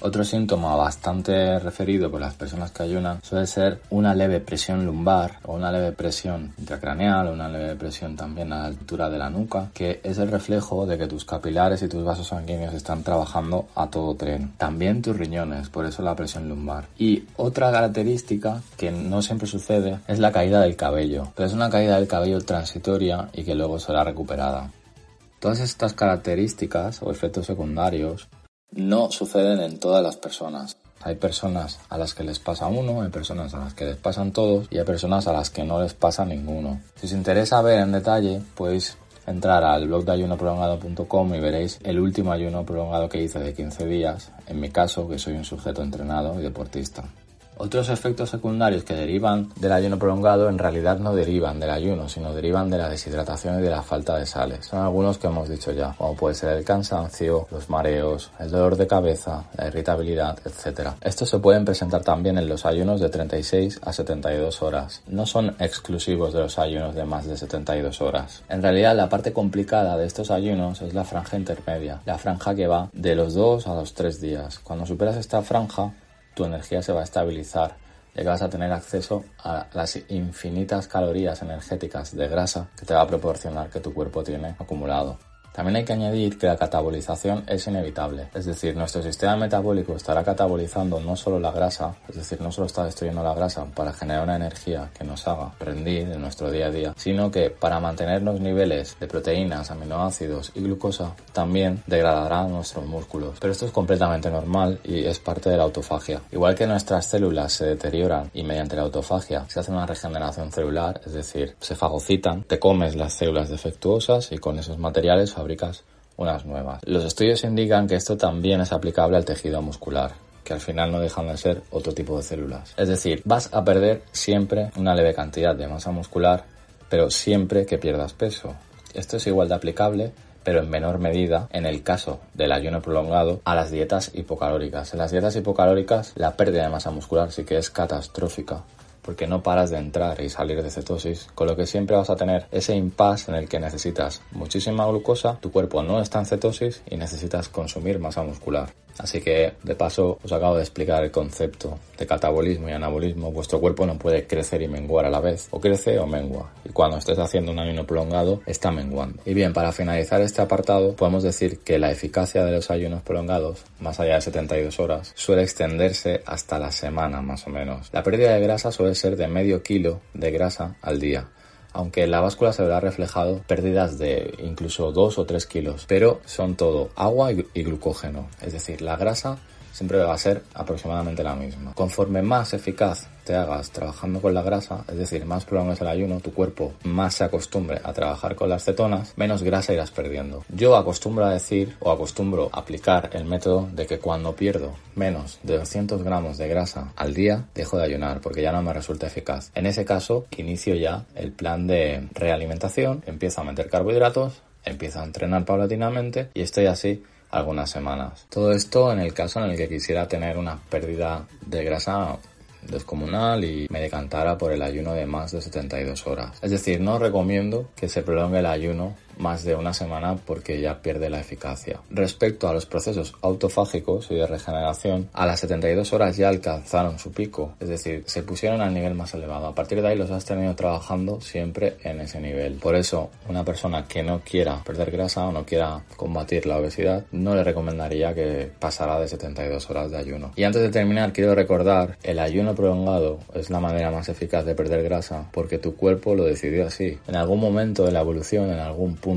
Otro síntoma bastante referido por las personas que ayunan suele ser una leve presión lumbar o una leve presión intracraneal o una leve presión también a la altura de la nuca, que es el reflejo de que tus capilares y tus vasos sanguíneos están trabajando a todo tren. También tus riñones, por eso la presión lumbar. Y otra característica que no siempre sucede es la caída del cabello, pero es una caída del cabello transitoria y que luego será recuperada. Todas estas características o efectos secundarios no suceden en todas las personas. Hay personas a las que les pasa uno, hay personas a las que les pasan todos y hay personas a las que no les pasa ninguno. Si os interesa ver en detalle, podéis entrar al blog de ayunoprolongado.com y veréis el último ayuno prolongado que hice de 15 días, en mi caso, que soy un sujeto entrenado y deportista. Otros efectos secundarios que derivan del ayuno prolongado en realidad no derivan del ayuno, sino derivan de la deshidratación y de la falta de sales. Son algunos que hemos dicho ya, como puede ser el cansancio, los mareos, el dolor de cabeza, la irritabilidad, etc. Estos se pueden presentar también en los ayunos de 36 a 72 horas. No son exclusivos de los ayunos de más de 72 horas. En realidad la parte complicada de estos ayunos es la franja intermedia, la franja que va de los 2 a los 3 días. Cuando superas esta franja, tu energía se va a estabilizar, ya que vas a tener acceso a las infinitas calorías energéticas de grasa que te va a proporcionar que tu cuerpo tiene acumulado. También hay que añadir que la catabolización es inevitable, es decir, nuestro sistema metabólico estará catabolizando no solo la grasa, es decir, no solo está destruyendo la grasa para generar una energía que nos haga rendir en nuestro día a día, sino que para mantener los niveles de proteínas, aminoácidos y glucosa también degradará nuestros músculos. Pero esto es completamente normal y es parte de la autofagia. Igual que nuestras células se deterioran y mediante la autofagia se hace una regeneración celular, es decir, se fagocitan, te comes las células defectuosas y con esos materiales fabricas unas nuevas. Los estudios indican que esto también es aplicable al tejido muscular que al final no dejan de ser otro tipo de células. Es decir, vas a perder siempre una leve cantidad de masa muscular, pero siempre que pierdas peso. Esto es igual de aplicable pero en menor medida en el caso del ayuno prolongado a las dietas hipocalóricas. En las dietas hipocalóricas la pérdida de masa muscular sí que es catastrófica porque no paras de entrar y salir de cetosis, con lo que siempre vas a tener ese impasse en el que necesitas muchísima glucosa, tu cuerpo no está en cetosis y necesitas consumir masa muscular. Así que, de paso, os acabo de explicar el concepto de catabolismo y anabolismo. Vuestro cuerpo no puede crecer y menguar a la vez. O crece o mengua. Y cuando estés haciendo un ayuno prolongado, está menguando. Y bien, para finalizar este apartado, podemos decir que la eficacia de los ayunos prolongados, más allá de 72 horas, suele extenderse hasta la semana más o menos. La pérdida de grasa suele ser de medio kilo de grasa al día aunque en la báscula se verá reflejado pérdidas de incluso 2 o 3 kilos, pero son todo agua y, glucógeno, es decir, la grasa siempre va a ser aproximadamente la misma. Conforme más eficaz te hagas trabajando con la grasa, es decir, más prolongas el ayuno, tu cuerpo más se acostumbre a trabajar con las cetonas, menos grasa irás perdiendo. Yo acostumbro a decir o acostumbro a aplicar el método de que cuando pierdo menos de 200 gramos de grasa al día, dejo de ayunar porque ya no me resulta eficaz. En ese caso, inicio ya el plan de realimentación, empiezo a meter carbohidratos, empiezo a entrenar paulatinamente y estoy así algunas semanas. Todo esto en el caso en el que quisiera tener una pérdida de grasa descomunal y me decantara por el ayuno de más de 72 horas. Es decir, no recomiendo que se prolongue el ayuno más de una semana porque ya pierde la eficacia. Respecto a los procesos autofágicos y de regeneración, a las 72 horas ya alcanzaron su pico, es decir, se pusieron al nivel más elevado. A partir de ahí los has tenido trabajando siempre en ese nivel. Por eso, una persona que no quiera perder grasa o no quiera combatir la obesidad, no le recomendaría que pasara de 72 horas de ayuno. Y antes de terminar, quiero recordar, el ayuno prolongado es la manera más eficaz de perder grasa porque tu cuerpo lo decidió así. En algún momento de la evolución, en algún punto,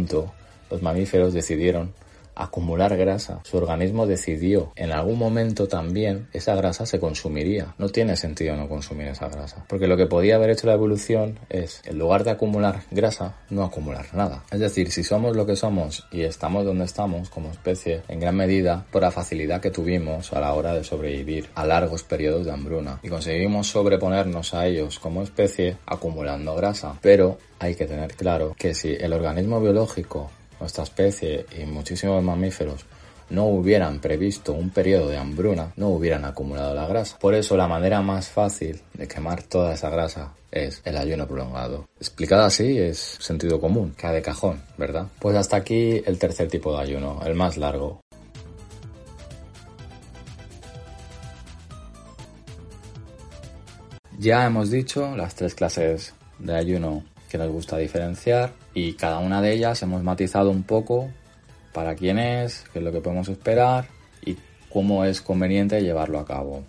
los mamíferos decidieron acumular grasa. Su organismo decidió en algún momento también esa grasa se consumiría. No tiene sentido no consumir esa grasa. Porque lo que podía haber hecho la evolución es, en lugar de acumular grasa, no acumular nada. Es decir, si somos lo que somos y estamos donde estamos como especie, en gran medida por la facilidad que tuvimos a la hora de sobrevivir a largos periodos de hambruna. Y conseguimos sobreponernos a ellos como especie acumulando grasa. Pero hay que tener claro que si el organismo biológico, nuestra especie y muchísimos mamíferos no hubieran previsto un periodo de hambruna, no hubieran acumulado la grasa. Por eso la manera más fácil de quemar toda esa grasa es el ayuno prolongado. Explicado así es sentido común, cae de cajón, ¿verdad? Pues hasta aquí el tercer tipo de ayuno, el más largo. Ya hemos dicho las tres clases de ayuno que nos gusta diferenciar y cada una de ellas hemos matizado un poco para quién es, qué es lo que podemos esperar y cómo es conveniente llevarlo a cabo.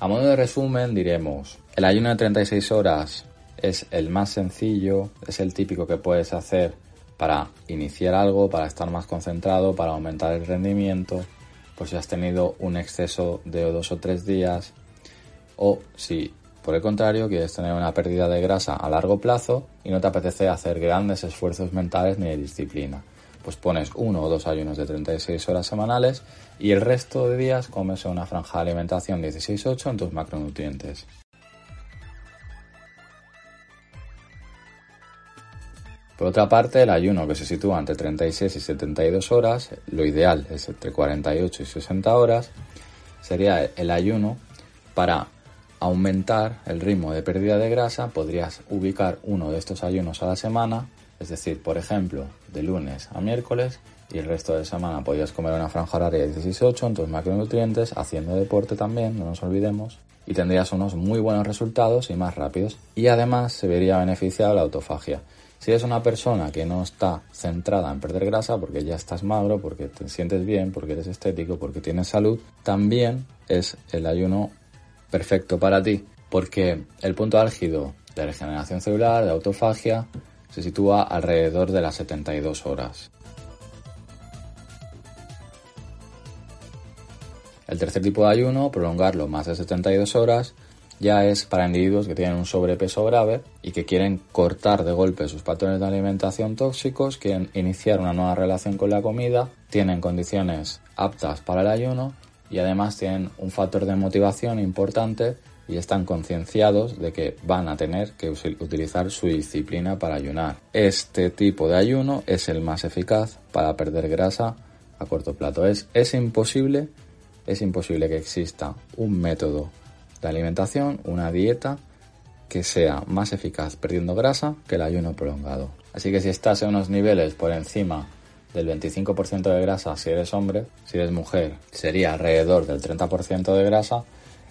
A modo de resumen diremos, el ayuno de 36 horas es el más sencillo, es el típico que puedes hacer para iniciar algo, para estar más concentrado, para aumentar el rendimiento, pues si has tenido un exceso de dos o tres días o si por el contrario, quieres tener una pérdida de grasa a largo plazo y no te apetece hacer grandes esfuerzos mentales ni de disciplina. Pues pones uno o dos ayunos de 36 horas semanales y el resto de días comes una franja de alimentación 16-8 en tus macronutrientes. Por otra parte, el ayuno que se sitúa entre 36 y 72 horas, lo ideal es entre 48 y 60 horas, sería el ayuno para aumentar el ritmo de pérdida de grasa, podrías ubicar uno de estos ayunos a la semana, es decir, por ejemplo, de lunes a miércoles, y el resto de semana podrías comer una franja horaria de 16-8 en tus macronutrientes, haciendo deporte también, no nos olvidemos, y tendrías unos muy buenos resultados y más rápidos. Y además se vería beneficiada la autofagia. Si eres una persona que no está centrada en perder grasa porque ya estás magro, porque te sientes bien, porque eres estético, porque tienes salud, también es el ayuno perfecto para ti, porque el punto álgido de regeneración celular, de autofagia, se sitúa alrededor de las 72 horas. El tercer tipo de ayuno, prolongarlo más de 72 horas, ya es para individuos que tienen un sobrepeso grave y que quieren cortar de golpe sus patrones de alimentación tóxicos, quieren iniciar una nueva relación con la comida, tienen condiciones aptas para el ayuno y además tienen un factor de motivación importante y están concienciados de que van a tener que utilizar su disciplina para ayunar. Este tipo de ayuno es el más eficaz para perder grasa a corto plazo. Es, es imposible, es imposible que exista un método de alimentación, una dieta que sea más eficaz perdiendo grasa que el ayuno prolongado. Así que si estás en unos niveles por encima del 25% de grasa si eres hombre, si eres mujer sería alrededor del 30% de grasa,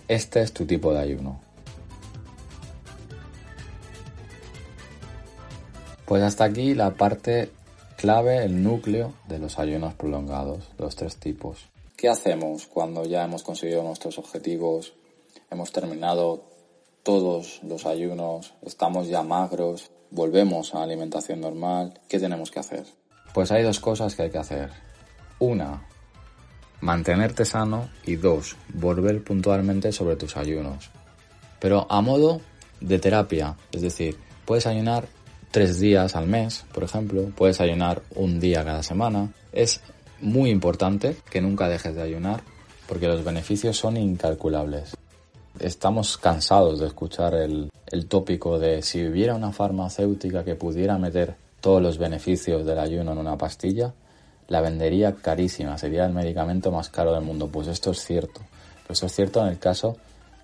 este es tu tipo de ayuno. Pues hasta aquí la parte clave, el núcleo de los ayunos prolongados, los tres tipos. ¿Qué hacemos cuando ya hemos conseguido nuestros objetivos, hemos terminado todos los ayunos, estamos ya magros, volvemos a alimentación normal? ¿Qué tenemos que hacer? Pues hay dos cosas que hay que hacer. Una, mantenerte sano y dos, volver puntualmente sobre tus ayunos. Pero a modo de terapia, es decir, puedes ayunar tres días al mes, por ejemplo, puedes ayunar un día cada semana. Es muy importante que nunca dejes de ayunar porque los beneficios son incalculables. Estamos cansados de escuchar el, el tópico de si hubiera una farmacéutica que pudiera meter todos los beneficios del ayuno en una pastilla, la vendería carísima, sería el medicamento más caro del mundo. Pues esto es cierto. Pero esto es cierto en el caso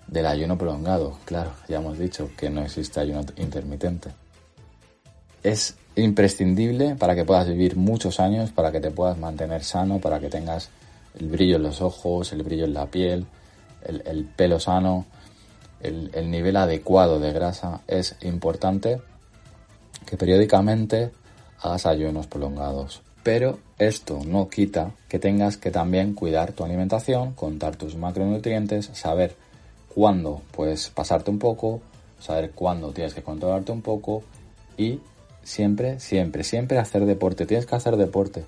del ayuno prolongado. Claro, ya hemos dicho que no existe ayuno intermitente es imprescindible para que puedas vivir muchos años, para que te puedas mantener sano, para que tengas el brillo en los ojos, el brillo en la piel, el, pelo sano, el, el, nivel adecuado de grasa. Es importante que periódicamente hagas ayunos prolongados. Pero esto no quita que tengas que también cuidar tu alimentación, contar tus macronutrientes, saber cuándo puedes pasarte un poco, saber cuándo tienes que controlarte un poco y Siempre, siempre, siempre hacer deporte. Tienes que hacer deporte.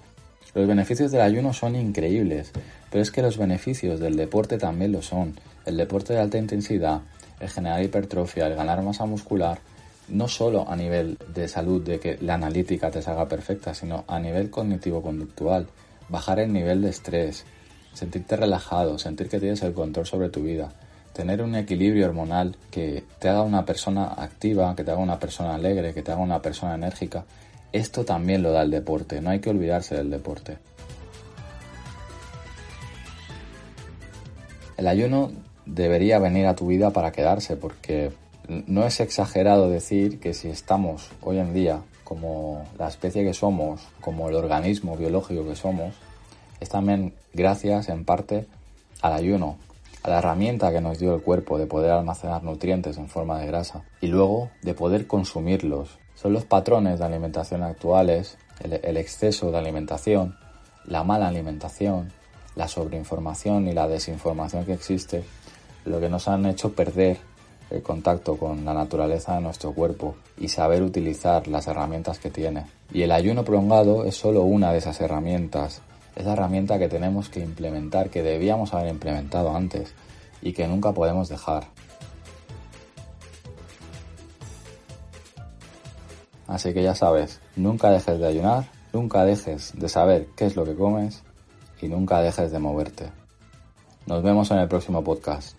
Los beneficios del ayuno son increíbles, pero es que los beneficios del deporte también lo son. El deporte de alta intensidad, el generar hipertrofia, el ganar masa muscular, no solo a nivel de salud, de que la analítica te salga perfecta, sino a nivel cognitivo-conductual, bajar el nivel de estrés, sentirte relajado, sentir que tienes el control sobre tu vida. Tener un equilibrio hormonal que te haga una persona activa, que te haga una persona alegre, que te haga una persona enérgica, esto también lo da el deporte, no hay que olvidarse del deporte. El ayuno debería venir a tu vida para quedarse porque no es exagerado decir que si estamos hoy en día como la especie que somos, como el organismo biológico que somos, es también gracias en parte al ayuno, a la herramienta que nos dio el cuerpo de poder almacenar nutrientes en forma de grasa y luego de poder consumirlos. Son los patrones de alimentación actuales, el, exceso de alimentación, la mala alimentación, la sobreinformación y la desinformación que existe, lo que nos han hecho perder el contacto con la naturaleza de nuestro cuerpo y saber utilizar las herramientas que tiene. Y el ayuno prolongado es solo una de esas herramientas es la herramienta que tenemos que implementar, que debíamos haber implementado antes y que nunca podemos dejar. Así que ya sabes, nunca dejes de ayunar, nunca dejes de saber qué es lo que comes y nunca dejes de moverte. Nos vemos en el próximo podcast.